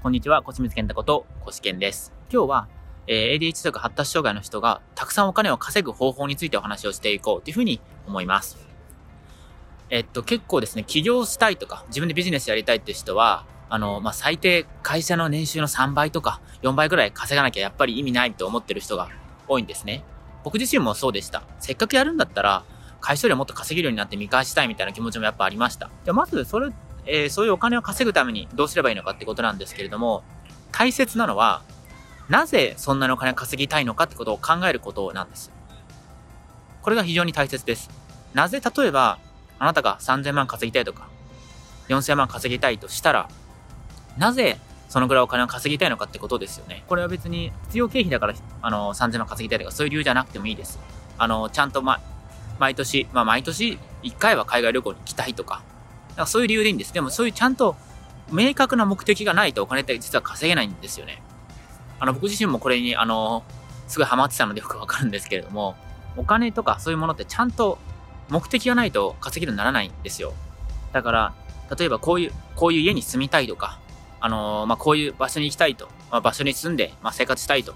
こんにちは、こちみつけんたこと、こしけんです。今日は、えー、ADHD とか発達障害の人がたくさんお金を稼ぐ方法についてお話をしていこうというふうに思います。えっと、結構ですね、起業したいとか、自分でビジネスやりたいって人は、あの、まあ、最低会社の年収の3倍とか4倍ぐらい稼がなきゃやっぱり意味ないと思ってる人が多いんですね。僕自身もそうでした。せっかくやるんだったら、会社よりもっと稼げるようになって見返したいみたいな気持ちもやっぱありました。でまず、それえー、そういうお金を稼ぐためにどうすればいいのかってことなんですけれども、大切なのは、なぜそんなにお金を稼ぎたいのかってことを考えることなんです。これが非常に大切です。なぜ例えば、あなたが3000万稼ぎたいとか、4000万稼ぎたいとしたら、なぜそのぐらいお金を稼ぎたいのかってことですよね。これは別に必要経費だから、あの、3000万稼ぎたいとかそういう理由じゃなくてもいいです。あの、ちゃんとま、毎年、まあ毎年1回は海外旅行に行きたいとか、からそういう理由でいいんです。でもそういうちゃんと明確な目的がないとお金って実は稼げないんですよね。あの、僕自身もこれに、あの、すごいハマってたのでよくわかるんですけれども、お金とかそういうものってちゃんと目的がないと稼げるようにならないんですよ。だから、例えばこういう、こういう家に住みたいとか、あのー、まあ、こういう場所に行きたいと、まあ、場所に住んで、まあ、生活したいと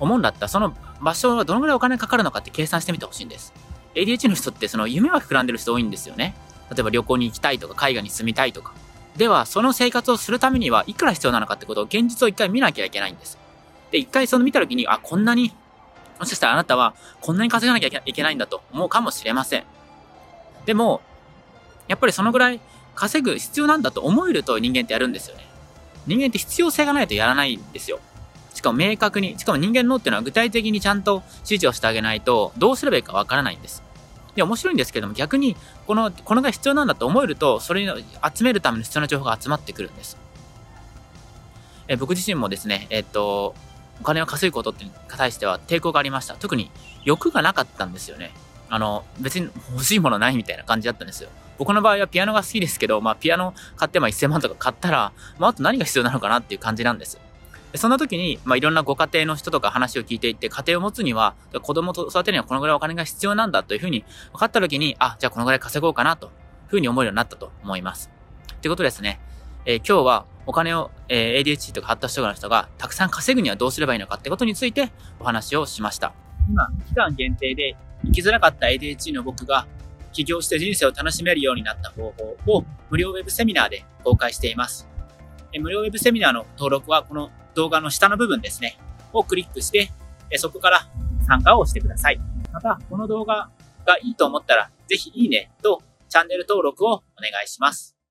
思うんだったら、その場所はどのぐらいお金かかるのかって計算してみてほしいんです。ADH の人ってその夢は膨らんでる人多いんですよね。例えば旅行に行きたいとか、海外に住みたいとか。では、その生活をするためにはいくら必要なのかってことを現実を一回見なきゃいけないんです。で、一回その見た時に、あ、こんなに、もしかしたらあなたはこんなに稼がなきゃいけないんだと思うかもしれません。でも、やっぱりそのぐらい稼ぐ必要なんだと思えると人間ってやるんですよね。人間って必要性がないとやらないんですよ。しかも明確に、しかも人間のっていうのは具体的にちゃんと指示をしてあげないと、どうすればいいかわからないんです。で、面白いんですけども、逆に、この、このが必要なんだと思えると、それを集めるための必要な情報が集まってくるんです。え僕自身もですね、えっと、お金を稼ぐことに対しては抵抗がありました。特に欲がなかったんですよね。あの、別に欲しいものないみたいな感じだったんですよ。僕の場合はピアノが好きですけど、まあピアノ買ってまあ1000万とか買ったら、まああと何が必要なのかなっていう感じなんです。そんな時に、まあ、いろんなご家庭の人とか話を聞いていって、家庭を持つには、子供と育てるにはこのぐらいお金が必要なんだというふうに分かった時に、あ、じゃあこのぐらい稼ごうかなというふうに思えるようになったと思います。ということですね。えー、今日はお金を、えー、ADHD とか発達障害の人がたくさん稼ぐにはどうすればいいのかってことについてお話をしました。今、期間限定で生きづらかった ADHD の僕が起業して人生を楽しめるようになった方法を無料ウェブセミナーで公開しています。無料ウェブセミナーの登録はこの動画の下の部分ですね、をクリックして、そこから参加をしてください。また、この動画がいいと思ったら、ぜひいいねとチャンネル登録をお願いします。